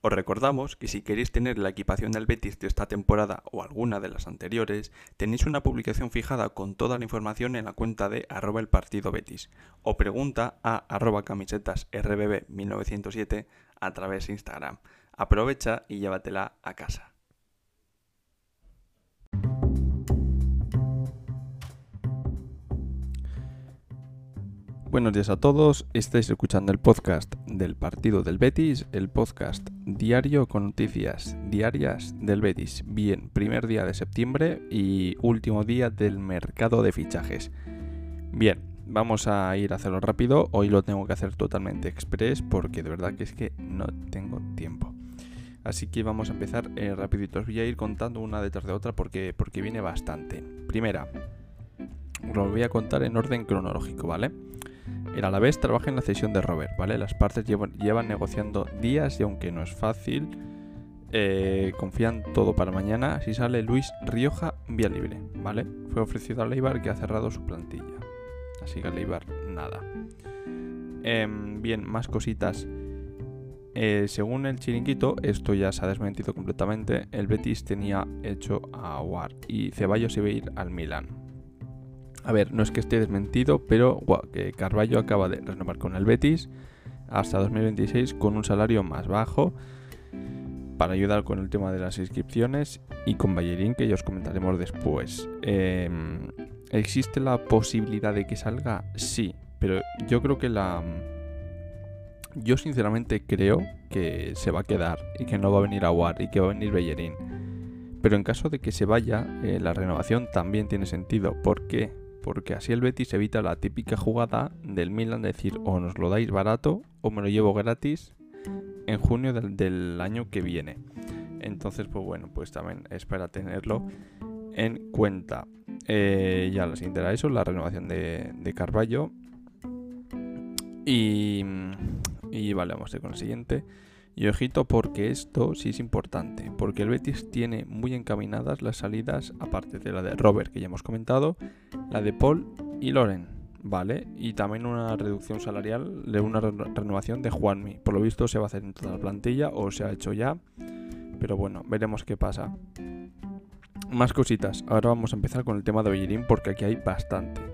Os recordamos que si queréis tener la equipación del Betis de esta temporada o alguna de las anteriores, tenéis una publicación fijada con toda la información en la cuenta de arroba el partido Betis o pregunta a arroba camisetas rbb 1907 a través de Instagram. Aprovecha y llévatela a casa. Buenos días a todos, estáis escuchando el podcast del partido del Betis, el podcast diario con noticias diarias del Betis. Bien, primer día de septiembre y último día del mercado de fichajes. Bien, vamos a ir a hacerlo rápido, hoy lo tengo que hacer totalmente express porque de verdad que es que no tengo tiempo. Así que vamos a empezar eh, rapidito, os voy a ir contando una detrás de otra porque, porque viene bastante. Primera, lo voy a contar en orden cronológico, ¿vale? El Alavés trabaja en la cesión de Robert, ¿vale? Las partes llevan, negociando días y aunque no es fácil, eh, confían todo para mañana. Así sale Luis Rioja vía libre, ¿vale? Fue ofrecido a Leibar que ha cerrado su plantilla. Así que Leibar nada. Em, bien, más cositas. Eh, según el chiringuito, esto ya se ha desmentido completamente. El Betis tenía hecho a War y Ceballos iba a ir al Milan. A ver, no es que esté desmentido, pero que Carballo acaba de renovar con el Betis hasta 2026 con un salario más bajo para ayudar con el tema de las inscripciones y con Ballerín que ya os comentaremos después. Em, ¿Existe la posibilidad de que salga? Sí, pero yo creo que la... Yo sinceramente creo que se va a quedar y que no va a venir a War y que va a venir Bellerín. Pero en caso de que se vaya, eh, la renovación también tiene sentido. ¿Por qué? Porque así el Betis evita la típica jugada del Milan de decir o nos lo dais barato o me lo llevo gratis en junio del, año que viene. Entonces, pues bueno, pues también es para tenerlo en cuenta. Eh, ya la siguiente era eso, la renovación de, de Carballo. Y, y vale, vamos a ir con el siguiente. Y ojito porque esto sí es importante, porque el Betis tiene muy encaminadas las salidas, aparte de la de Robert que ya hemos comentado, la de Paul y Loren, ¿vale? Y también una reducción salarial de una renovación de Juanmi. Por lo visto se va a hacer en toda la plantilla o se ha hecho ya, pero bueno, veremos qué pasa. Más cositas, ahora vamos a empezar con el tema de Bellerín porque aquí hay bastante.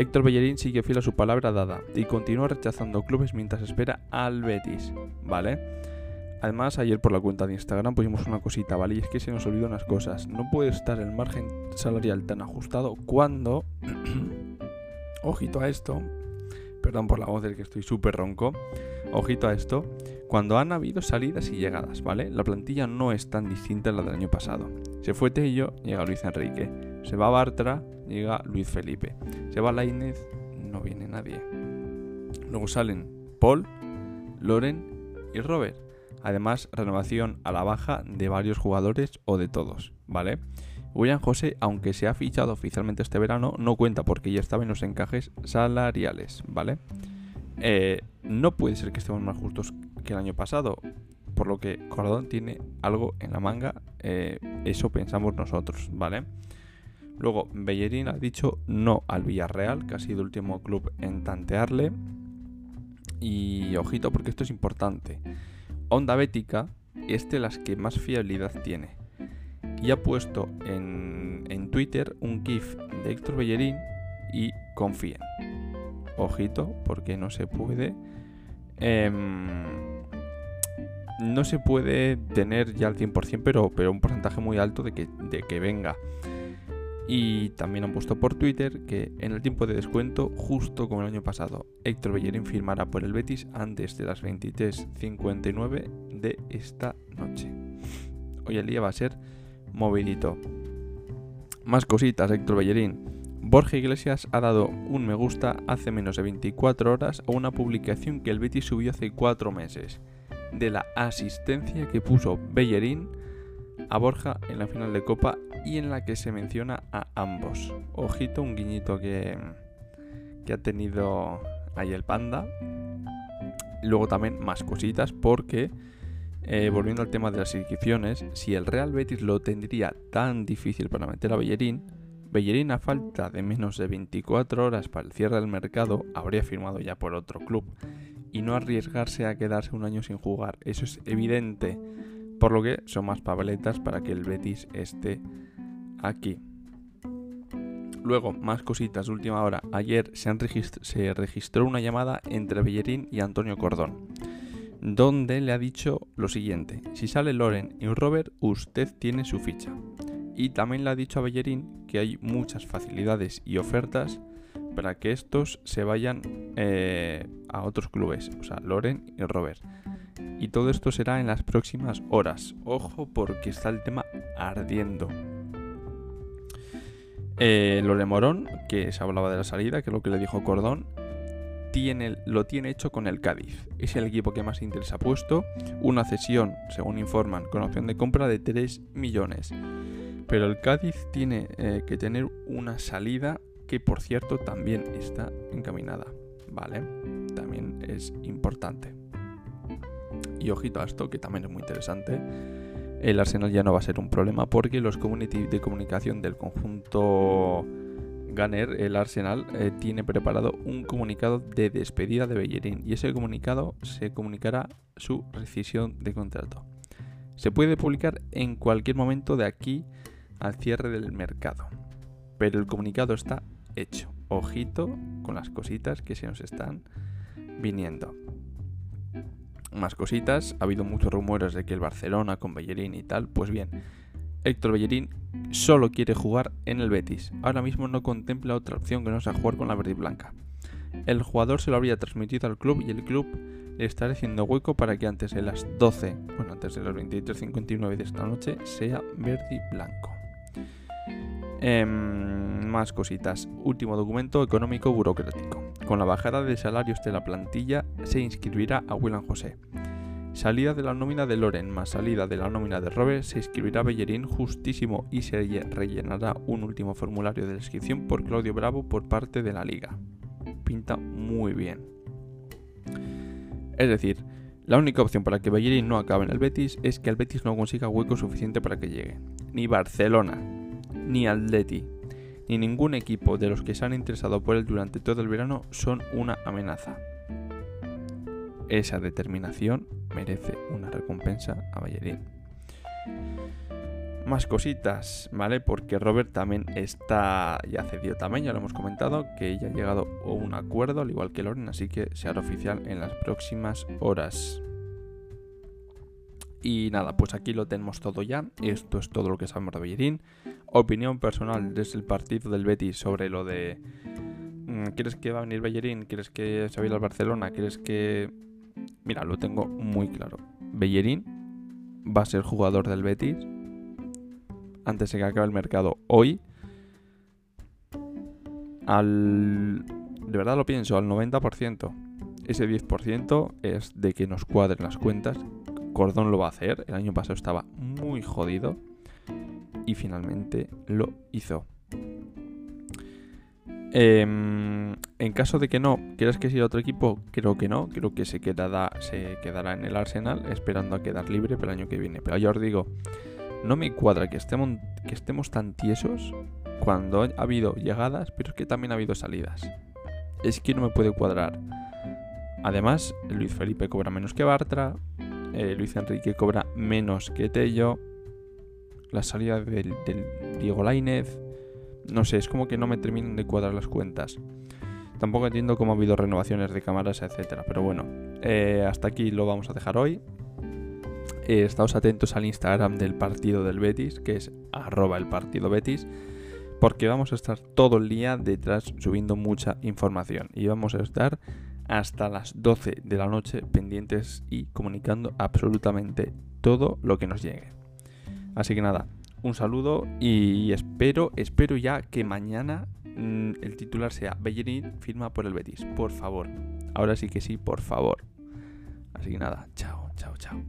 Héctor Bellerín sigue fiel a su palabra dada y continúa rechazando clubes mientras espera al Betis, ¿vale? Además, ayer por la cuenta de Instagram pusimos una cosita, ¿vale? Y es que se nos olvidó unas cosas. No puede estar el margen salarial tan ajustado cuando... Ojito a esto. Perdón por la voz del que estoy súper ronco. Ojito a esto. Cuando han habido salidas y llegadas, ¿vale? La plantilla no es tan distinta a la del año pasado. Se fue Tello, llega Luis Enrique. Se va Bartra, llega Luis Felipe. Se va Lainez, no viene nadie. Luego salen Paul, Loren y Robert. Además, renovación a la baja de varios jugadores o de todos, ¿vale? William José, aunque se ha fichado oficialmente este verano, no cuenta porque ya estaba en los encajes salariales, ¿vale? Eh, no puede ser que estemos más justos que el año pasado, por lo que Cordón tiene algo en la manga, eh, eso pensamos nosotros, ¿vale? Luego, Bellerín ha dicho no al Villarreal, que ha sido el último club en tantearle. Y ojito, porque esto es importante. Onda Bética es de las que más fiabilidad tiene. Y ha puesto en, en Twitter un GIF de Héctor Bellerín y confíen. Ojito, porque no se puede. Em, no se puede tener ya al 100%, pero, pero un porcentaje muy alto de que, de que venga. Y también han puesto por Twitter que en el tiempo de descuento, justo como el año pasado, Héctor Bellerín firmará por el Betis antes de las 23.59 de esta noche. Hoy el día va a ser movidito. Más cositas, Héctor Bellerín. Borja Iglesias ha dado un me gusta hace menos de 24 horas a una publicación que el Betis subió hace 4 meses, de la asistencia que puso Bellerín a Borja en la final de Copa y en la que se menciona a ambos. Ojito, un guiñito que, que ha tenido ahí el panda. Luego también más cositas porque, eh, volviendo al tema de las inscripciones, si el Real Betis lo tendría tan difícil para meter a Bellerín, Bellerín a falta de menos de 24 horas para el cierre del mercado habría firmado ya por otro club. y no arriesgarse a quedarse un año sin jugar. Eso es evidente. Por lo que son más paveletas para que el Betis esté aquí. Luego, más cositas, última hora. Ayer se, registró una llamada entre Bellerín y Antonio Cordón, donde le ha dicho lo siguiente: si sale Loren y Robert, usted tiene su ficha. Y también le ha dicho a Bellerín que hay muchas facilidades y ofertas para que estos se vayan eh, a otros clubes, o sea, Loren y Robert. Y todo esto será en las próximas horas. Ojo porque está el tema ardiendo. Eh, Loren Morón, que se hablaba de la salida, que es lo que le dijo Cordón, tiene, lo tiene hecho con el Cádiz. Es el equipo que más interés ha puesto. Una cesión, según informan, con opción de compra de 3 millones. Pero el Cádiz tiene eh, que tener una salida que por cierto también está encaminada, ¿vale? También es importante. Y ojito a esto, que también es muy interesante. El Arsenal ya no va a ser un problema porque los community de comunicación del conjunto Gunner, el Arsenal, eh, tiene preparado un comunicado de despedida de Bellerín y ese comunicado se comunicará su rescisión de contrato. Se puede publicar en cualquier momento de aquí al cierre del mercado, pero el comunicado está hecho. Ojito con las cositas que se nos están viniendo. Más cositas, ha habido muchos rumores de que el Barcelona con Bellerín y tal, pues bien, Héctor Bellerín solo quiere jugar en el Betis. Ahora mismo no contempla otra opción que no sea jugar con la verde y blanca. El jugador se lo habría transmitido al club y el club le estará haciendo hueco para que antes de las 12, bueno, antes de las 23.59 de esta noche, sea verde y blanco. Em, más cositas. Último documento económico burocrático. Con la bajada de salarios de la plantilla se inscribirá a William José. Salida de la nómina de Loren más salida de la nómina de Robert se inscribirá Bellerín justísimo y se rellenará un último formulario de inscripción por Claudio Bravo por parte de la liga. Pinta muy bien. Es decir, la única opción para que Bellerín no acabe en el Betis es que el Betis no consiga hueco suficiente para que llegue. Ni Barcelona, ni Atleti, ni ningún equipo de los que se han interesado por él durante todo el verano son una amenaza. Esa determinación merece una recompensa a Ballerín. Más cositas, ¿vale? Porque Robert también está, ya cedido también, ya lo hemos comentado, que ya ha llegado a un acuerdo, al igual que Loren, así que se hará oficial en las próximas horas. Y nada, pues aquí lo tenemos todo ya. Esto es todo lo que sabemos de Bellerín. Opinión personal desde el partido del Betis sobre lo de... Mm, ¿Quieres que va a venir Bellerín? ¿Quieres que se vaya al Barcelona? ¿Quieres que...? Mira, lo tengo muy claro. Bellerín va a ser jugador del Betis antes de que acabe el mercado hoy. Al... De verdad lo pienso, al 90%. Ese 10% es de que nos cuadren las cuentas Cordón lo va a hacer. El año pasado estaba muy jodido. Y finalmente lo hizo. Em, en caso de que no, ¿quieres que siga otro equipo? Creo que no. Creo que se quedará, se quedará en el Arsenal esperando a quedar libre para el año que viene. Pero ya os digo, no me cuadra que estemos, que estemos tan tiesos cuando ha habido llegadas, pero es que también ha habido salidas. Es que no me puede cuadrar. Además, Luis Felipe cobra menos que Bartra, eh, Luis Enrique cobra menos que Tello. La salida del, Diego Lainez. No sé, es como que no me terminan de cuadrar las cuentas. Tampoco entiendo cómo ha habido renovaciones de cámaras, etcétera. Pero bueno, eh, hasta aquí lo vamos a dejar hoy. Eh, estáos atentos al Instagram del partido del Betis, que es arroba el partido Betis, porque vamos a estar todo el día detrás subiendo mucha información. Y vamos a estar hasta las 12 de la noche pendientes y comunicando absolutamente todo lo que nos llegue. Así que nada, un saludo y espero, espero ya que mañana mm, el titular sea Bellerín firma por el Betis, por favor. Ahora sí que sí, por favor. Así que nada, chao, chao, chao.